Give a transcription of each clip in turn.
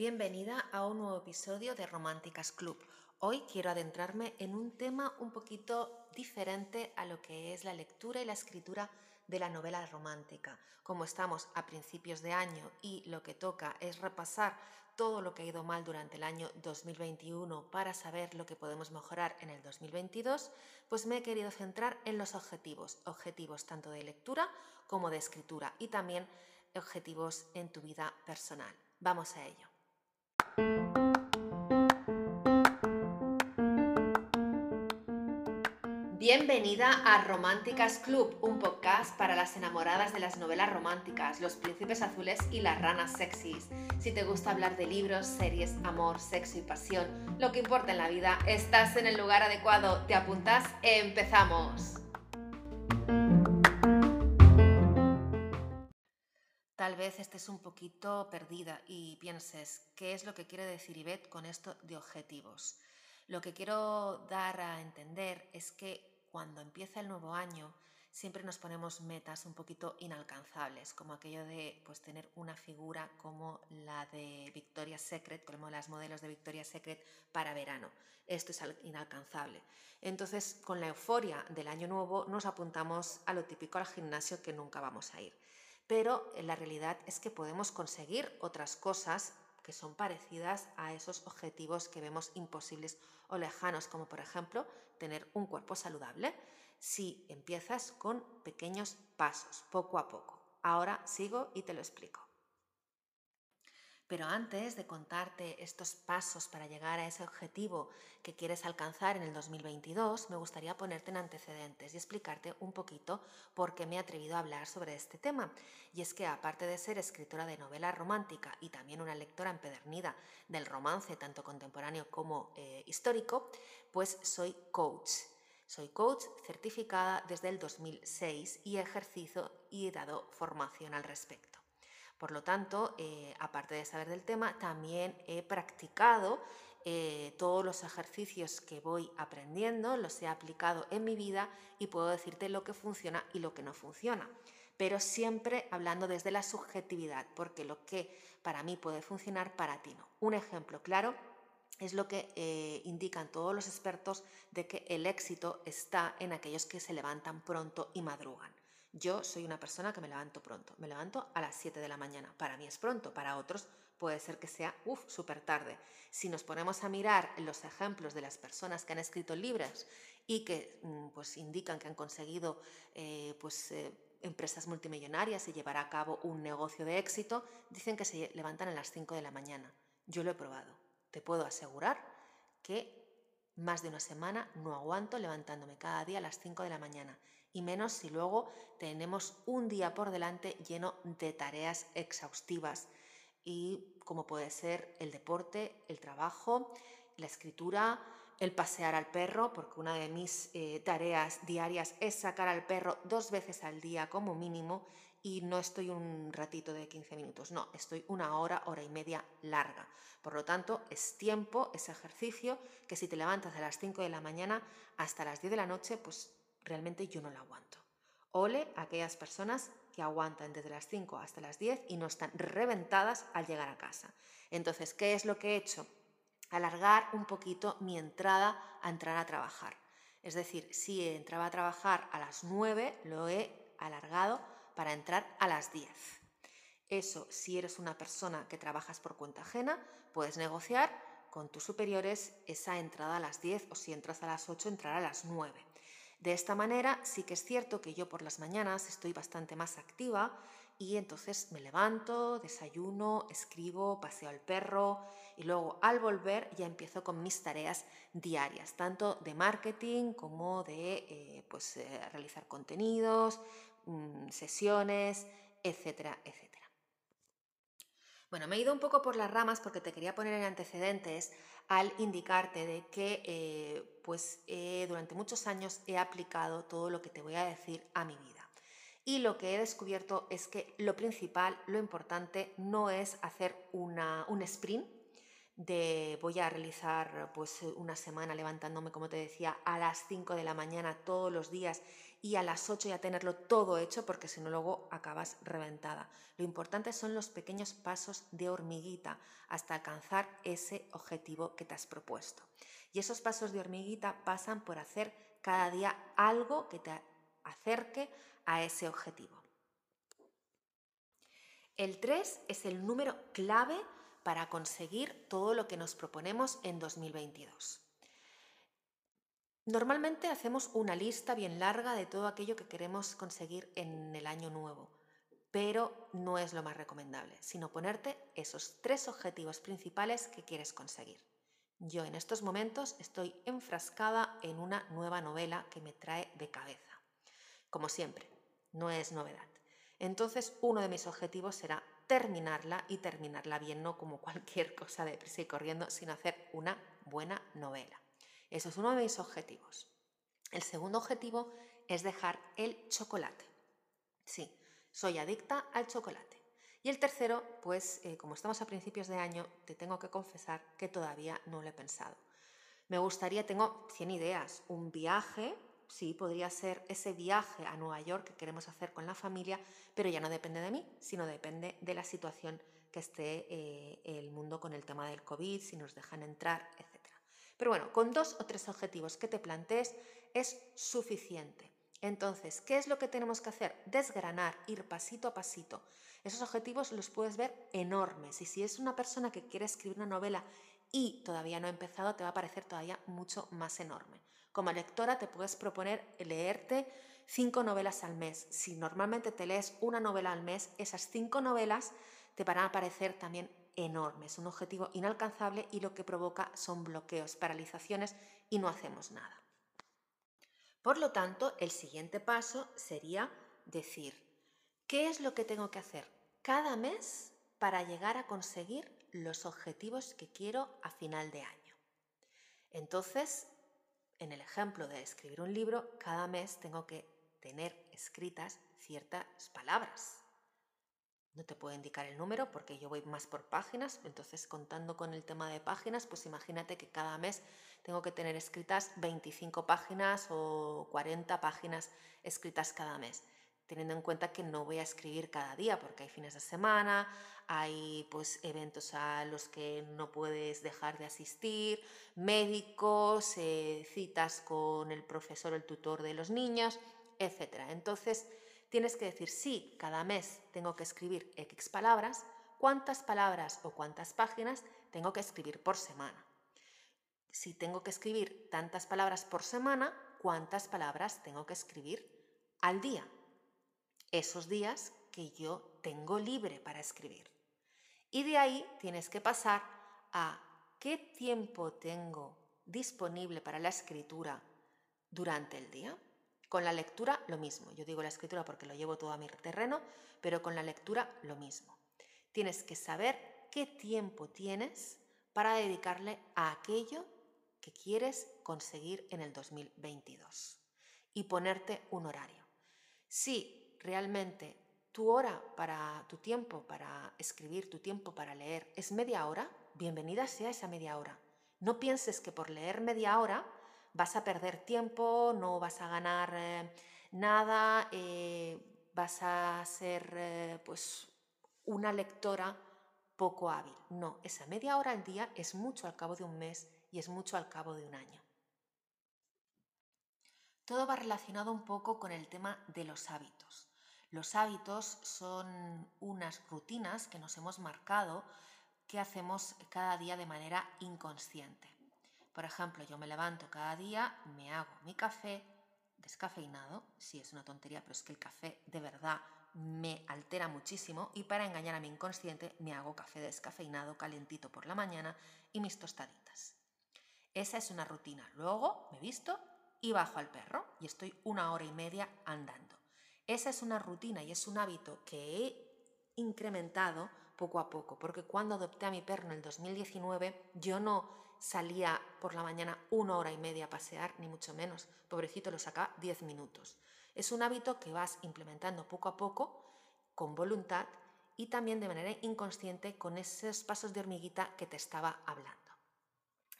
Bienvenida a un nuevo episodio de Románticas Club. Hoy quiero adentrarme en un tema un poquito diferente a lo que es la lectura y la escritura de la novela romántica. Como estamos a principios de año y lo que toca es repasar todo lo que ha ido mal durante el año 2021 para saber lo que podemos mejorar en el 2022, pues me he querido centrar en los objetivos, objetivos tanto de lectura como de escritura y también objetivos en tu vida personal. Vamos a ello. Bienvenida a Románticas Club, un podcast para las enamoradas de las novelas románticas, los príncipes azules y las ranas sexys. Si te gusta hablar de libros, series, amor, sexo y pasión, lo que importa en la vida, estás en el lugar adecuado. ¿Te apuntas? ¡Empezamos! Vez estés un poquito perdida y pienses, ¿qué es lo que quiere decir Ivette con esto de objetivos? Lo que quiero dar a entender es que cuando empieza el nuevo año siempre nos ponemos metas un poquito inalcanzables, como aquello de pues, tener una figura como la de Victoria's Secret, como las modelos de Victoria's Secret para verano. Esto es inalcanzable. Entonces, con la euforia del año nuevo, nos apuntamos a lo típico al gimnasio que nunca vamos a ir. Pero la realidad es que podemos conseguir otras cosas que son parecidas a esos objetivos que vemos imposibles o lejanos, como por ejemplo tener un cuerpo saludable, si empiezas con pequeños pasos, poco a poco. Ahora sigo y te lo explico. Pero antes de contarte estos pasos para llegar a ese objetivo que quieres alcanzar en el 2022, me gustaría ponerte en antecedentes y explicarte un poquito por qué me he atrevido a hablar sobre este tema. Y es que aparte de ser escritora de novela romántica y también una lectora empedernida del romance tanto contemporáneo como eh, histórico, pues soy coach. Soy coach certificada desde el 2006 y he ejercido y he dado formación al respecto. Por lo tanto, eh, aparte de saber del tema, también he practicado eh, todos los ejercicios que voy aprendiendo, los he aplicado en mi vida y puedo decirte lo que funciona y lo que no funciona. Pero siempre hablando desde la subjetividad, porque lo que para mí puede funcionar, para ti no. Un ejemplo claro es lo que eh, indican todos los expertos de que el éxito está en aquellos que se levantan pronto y madrugan. Yo soy una persona que me levanto pronto, me levanto a las 7 de la mañana. Para mí es pronto, para otros puede ser que sea, uff, súper tarde. Si nos ponemos a mirar los ejemplos de las personas que han escrito libros y que mm, pues, indican que han conseguido eh, pues, eh, empresas multimillonarias y llevar a cabo un negocio de éxito, dicen que se levantan a las 5 de la mañana. Yo lo he probado. Te puedo asegurar que más de una semana no aguanto levantándome cada día a las 5 de la mañana y menos si luego tenemos un día por delante lleno de tareas exhaustivas y como puede ser el deporte, el trabajo, la escritura, el pasear al perro, porque una de mis eh, tareas diarias es sacar al perro dos veces al día como mínimo y no estoy un ratito de 15 minutos, no, estoy una hora, hora y media larga. Por lo tanto, es tiempo, es ejercicio, que si te levantas a las 5 de la mañana hasta las 10 de la noche, pues realmente yo no la aguanto. Ole a aquellas personas que aguantan desde las 5 hasta las 10 y no están reventadas al llegar a casa. Entonces, ¿qué es lo que he hecho? Alargar un poquito mi entrada a entrar a trabajar. Es decir, si entraba a trabajar a las 9, lo he alargado para entrar a las 10. Eso, si eres una persona que trabajas por cuenta ajena, puedes negociar con tus superiores esa entrada a las 10 o si entras a las 8, entrar a las 9. De esta manera sí que es cierto que yo por las mañanas estoy bastante más activa y entonces me levanto, desayuno, escribo, paseo al perro y luego al volver ya empiezo con mis tareas diarias, tanto de marketing como de eh, pues, eh, realizar contenidos, mm, sesiones, etcétera, etcétera. Bueno, me he ido un poco por las ramas porque te quería poner en antecedentes al indicarte de que eh, pues durante muchos años he aplicado todo lo que te voy a decir a mi vida. Y lo que he descubierto es que lo principal, lo importante, no es hacer una, un sprint de voy a realizar pues una semana levantándome, como te decía, a las 5 de la mañana todos los días y a las 8 ya tenerlo todo hecho porque si no luego acabas reventada. Lo importante son los pequeños pasos de hormiguita hasta alcanzar ese objetivo que te has propuesto. Y esos pasos de hormiguita pasan por hacer cada día algo que te acerque a ese objetivo. El 3 es el número clave para conseguir todo lo que nos proponemos en 2022. Normalmente hacemos una lista bien larga de todo aquello que queremos conseguir en el año nuevo, pero no es lo más recomendable, sino ponerte esos tres objetivos principales que quieres conseguir. Yo en estos momentos estoy enfrascada en una nueva novela que me trae de cabeza. Como siempre, no es novedad. Entonces, uno de mis objetivos será terminarla y terminarla bien, no como cualquier cosa de prisa y corriendo, sino hacer una buena novela. Eso es uno de mis objetivos. El segundo objetivo es dejar el chocolate. Sí, soy adicta al chocolate. Y el tercero, pues eh, como estamos a principios de año, te tengo que confesar que todavía no lo he pensado. Me gustaría, tengo 100 ideas, un viaje, sí, podría ser ese viaje a Nueva York que queremos hacer con la familia, pero ya no depende de mí, sino depende de la situación que esté eh, el mundo con el tema del COVID, si nos dejan entrar, etc. Pero bueno, con dos o tres objetivos que te plantees es suficiente. Entonces, ¿qué es lo que tenemos que hacer? Desgranar, ir pasito a pasito. Esos objetivos los puedes ver enormes y si es una persona que quiere escribir una novela y todavía no ha empezado, te va a parecer todavía mucho más enorme. Como lectora te puedes proponer leerte cinco novelas al mes. Si normalmente te lees una novela al mes, esas cinco novelas te van a parecer también enorme, es un objetivo inalcanzable y lo que provoca son bloqueos, paralizaciones y no hacemos nada. Por lo tanto, el siguiente paso sería decir, ¿qué es lo que tengo que hacer cada mes para llegar a conseguir los objetivos que quiero a final de año? Entonces, en el ejemplo de escribir un libro, cada mes tengo que tener escritas ciertas palabras. No te puedo indicar el número porque yo voy más por páginas, entonces contando con el tema de páginas, pues imagínate que cada mes tengo que tener escritas 25 páginas o 40 páginas escritas cada mes, teniendo en cuenta que no voy a escribir cada día porque hay fines de semana, hay pues eventos a los que no puedes dejar de asistir, médicos, eh, citas con el profesor el tutor de los niños, etc. Entonces, tienes que decir, sí, cada mes tengo que escribir X palabras, cuántas palabras o cuántas páginas tengo que escribir por semana. Si tengo que escribir tantas palabras por semana, cuántas palabras tengo que escribir al día. Esos días que yo tengo libre para escribir. Y de ahí tienes que pasar a qué tiempo tengo disponible para la escritura durante el día. Con la lectura lo mismo. Yo digo la escritura porque lo llevo todo a mi terreno, pero con la lectura lo mismo. Tienes que saber qué tiempo tienes para dedicarle a aquello que quieres conseguir en el 2022 y ponerte un horario. Si realmente tu hora para tu tiempo para escribir, tu tiempo para leer es media hora, bienvenida sea esa media hora. No pienses que por leer media hora vas a perder tiempo, no vas a ganar eh, nada, eh, vas a ser eh, pues una lectora poco hábil. No, esa media hora al día es mucho al cabo de un mes y es mucho al cabo de un año. Todo va relacionado un poco con el tema de los hábitos. Los hábitos son unas rutinas que nos hemos marcado que hacemos cada día de manera inconsciente. Por ejemplo, yo me levanto cada día, me hago mi café descafeinado, sí es una tontería, pero es que el café de verdad me altera muchísimo y para engañar a mi inconsciente me hago café descafeinado calientito por la mañana y mis tostaditas. Esa es una rutina. Luego me visto y bajo al perro y estoy una hora y media andando. Esa es una rutina y es un hábito que he incrementado poco a poco, porque cuando adopté a mi perro en el 2019 yo no salía por la mañana una hora y media a pasear, ni mucho menos. Pobrecito lo sacaba 10 minutos. Es un hábito que vas implementando poco a poco, con voluntad, y también de manera inconsciente con esos pasos de hormiguita que te estaba hablando.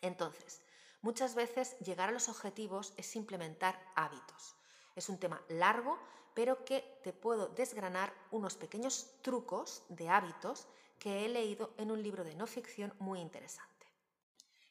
Entonces, muchas veces llegar a los objetivos es implementar hábitos. Es un tema largo, pero que te puedo desgranar unos pequeños trucos de hábitos que he leído en un libro de no ficción muy interesante.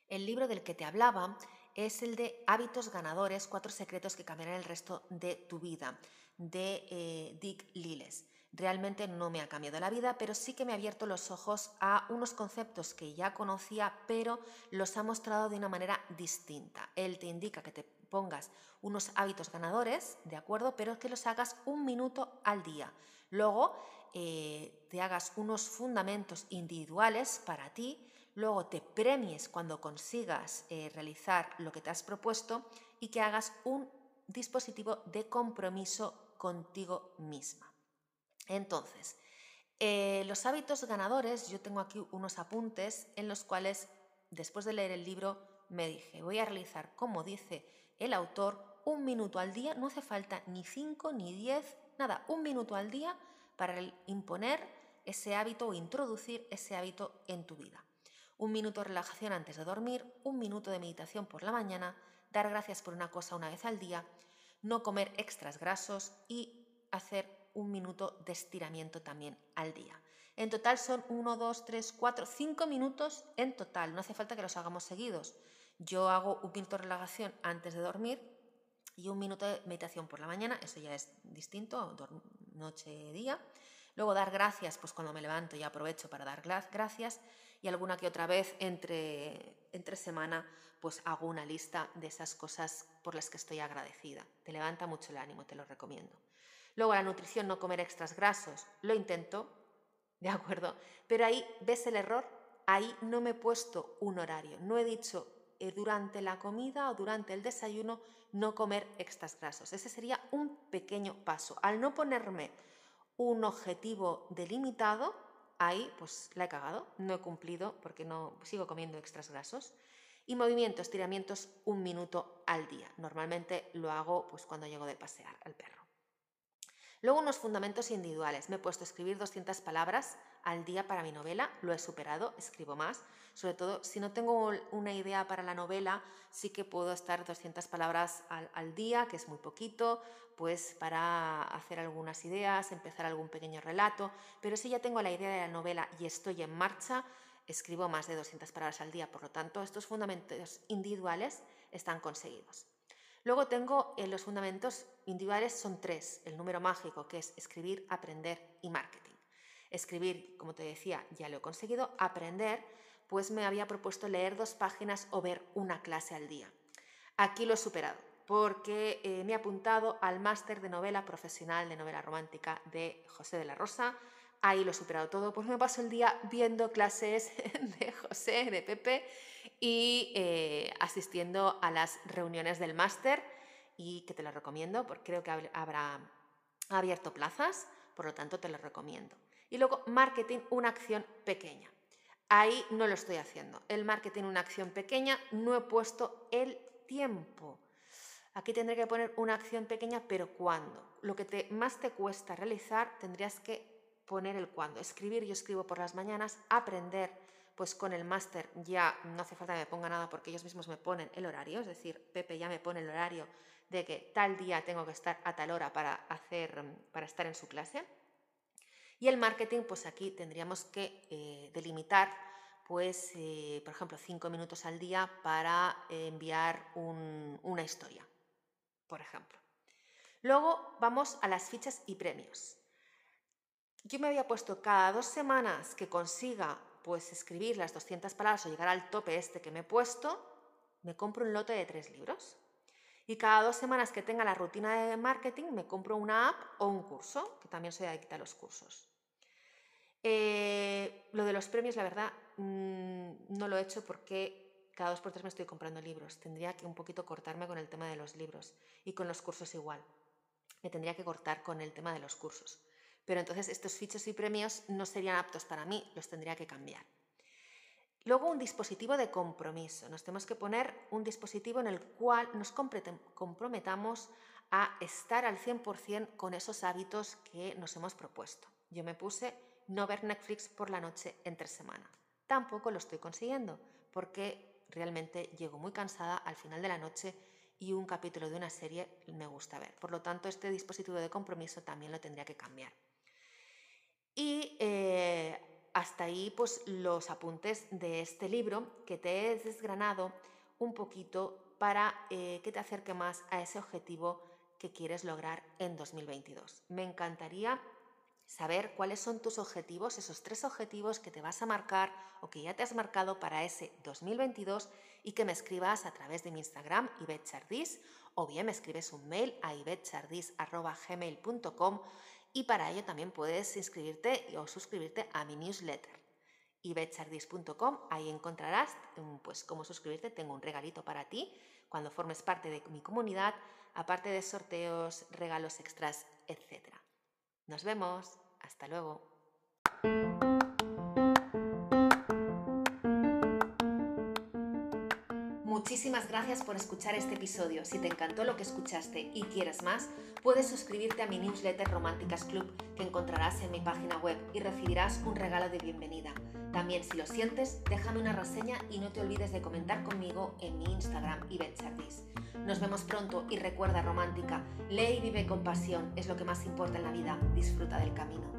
El libro del que te hablaba es el de Hábitos Ganadores, cuatro secretos que cambiarán el resto de tu vida, de eh, Dick Liles. Realmente no me ha cambiado la vida, pero sí que me ha abierto los ojos a unos conceptos que ya conocía, pero los ha mostrado de una manera distinta. Él te indica que te pongas unos hábitos ganadores, ¿de acuerdo? Pero que los hagas un minuto al día. Luego eh, te hagas unos fundamentos individuales para ti, luego te premies cuando consigas eh, realizar lo que te has propuesto y que hagas un dispositivo de compromiso contigo misma. Entonces, eh, los hábitos ganadores, yo tengo aquí unos apuntes en los cuales, después de leer el libro, me dije, voy a realizar, como dice el autor, un minuto al día, no hace falta ni cinco ni diez, nada, un minuto al día para imponer ese hábito o introducir ese hábito en tu vida. Un minuto de relajación antes de dormir, un minuto de meditación por la mañana, dar gracias por una cosa una vez al día, no comer extras grasos y hacer un minuto de estiramiento también al día. En total son 1, 2, 3, 4, 5 minutos en total. No hace falta que los hagamos seguidos. Yo hago un minuto de relajación antes de dormir y un minuto de meditación por la mañana. Eso ya es distinto, noche, día. Luego dar gracias, pues cuando me levanto y aprovecho para dar gracias. Y alguna que otra vez entre, entre semana, pues hago una lista de esas cosas por las que estoy agradecida. Te levanta mucho el ánimo, te lo recomiendo. Luego la nutrición, no comer extras grasos, lo intento, ¿de acuerdo? Pero ahí ves el error, ahí no me he puesto un horario, no he dicho eh, durante la comida o durante el desayuno no comer extras grasos. Ese sería un pequeño paso. Al no ponerme un objetivo delimitado, ahí pues la he cagado, no he cumplido porque no sigo comiendo extras grasos. Y movimiento, estiramientos un minuto al día. Normalmente lo hago pues cuando llego de pasear al perro. Luego unos fundamentos individuales. Me he puesto a escribir 200 palabras al día para mi novela, lo he superado, escribo más. Sobre todo, si no tengo una idea para la novela, sí que puedo estar 200 palabras al, día, que es muy poquito, pues para hacer algunas ideas, empezar algún pequeño relato. Pero si ya tengo la idea de la novela y estoy en marcha, escribo más de 200 palabras al día. Por lo tanto, estos fundamentos individuales están conseguidos. Luego tengo en eh, los fundamentos individuales, son tres. El número mágico, que es escribir, aprender y marketing. Escribir, como te decía, ya lo he conseguido. Aprender, pues me había propuesto leer dos páginas o ver una clase al día. Aquí lo he superado porque eh, me he apuntado al máster de novela profesional de novela romántica de José de la Rosa. Ahí lo he superado todo, pues me paso el día viendo clases de José, de Pepe y eh, asistiendo a las reuniones del máster y que te lo recomiendo porque creo que habrá abierto plazas, por lo tanto te lo recomiendo. Y luego marketing, una acción pequeña. Ahí no lo estoy haciendo. El marketing, una acción pequeña, no he puesto el tiempo. Aquí tendré que poner una acción pequeña, pero ¿cuándo? Lo que te, más te cuesta realizar tendrías que poner el cuándo. Escribir, yo escribo por las mañanas, aprender pues con el máster ya no hace falta que me ponga nada porque ellos mismos me ponen el horario, es decir, Pepe ya me pone el horario de que tal día tengo que estar a tal hora para, hacer, para estar en su clase. Y el marketing, pues aquí tendríamos que eh, delimitar, pues, eh, por ejemplo, cinco minutos al día para enviar una historia, por ejemplo. Luego vamos a las fichas y premios. Yo me había puesto cada dos semanas que consiga pues escribir las 200 palabras o llegar al tope este que me he puesto, me compro un lote de tres libros. Y cada dos semanas que tenga la rutina de marketing, me compro una app o un curso, que también soy adicta a los cursos. Eh, lo de los premios, la verdad, mm, no lo he hecho porque cada dos por tres me estoy comprando libros. Tendría que un poquito cortarme con el tema de los libros y con los cursos igual. Me tendría que cortar con el tema de los cursos pero entonces estos fichos y premios no serían aptos para mí, los tendría que cambiar. Luego un dispositivo de compromiso. Nos tenemos que poner un dispositivo en el cual nos comprometamos a estar al 100% con esos hábitos que nos hemos propuesto. Yo me puse no ver Netflix por la noche entre semana. Tampoco lo estoy consiguiendo porque realmente llego muy cansada al final de la noche y un capítulo de una serie me gusta ver. Por lo tanto, este dispositivo de compromiso también lo tendría que cambiar. Y eh, hasta ahí pues los apuntes de este libro que te he desgranado un poquito para eh, que te acerque más a ese objetivo que quieres lograr en 2022. Me encantaría saber cuáles son tus objetivos, esos tres objetivos que te vas a marcar o que ya te has marcado para ese 2022 y que me escribas a través de mi Instagram, ibetchardis, o bien me escribes un mail a ibetchardis.gmail.com y para ello también puedes inscribirte o suscribirte a mi newsletter ibetchardis.com, ahí encontrarás mm, pues cómo suscribirte, tengo un regalito para ti cuando formes parte de mi comunidad, aparte de sorteos, regalos extras, etc. Nos vemos. Hasta luego. Muchísimas gracias por escuchar este episodio. Si te encantó lo que escuchaste y quieres más, puedes suscribirte a mi newsletter Románticas Club que encontrarás en mi página web y recibirás un regalo de bienvenida. También si lo sientes, déjame una reseña y no te olvides de comentar conmigo en mi Instagram y nos vemos pronto y recuerda romántica, lee y vive con pasión, es lo que más importa en la vida, disfruta del camino.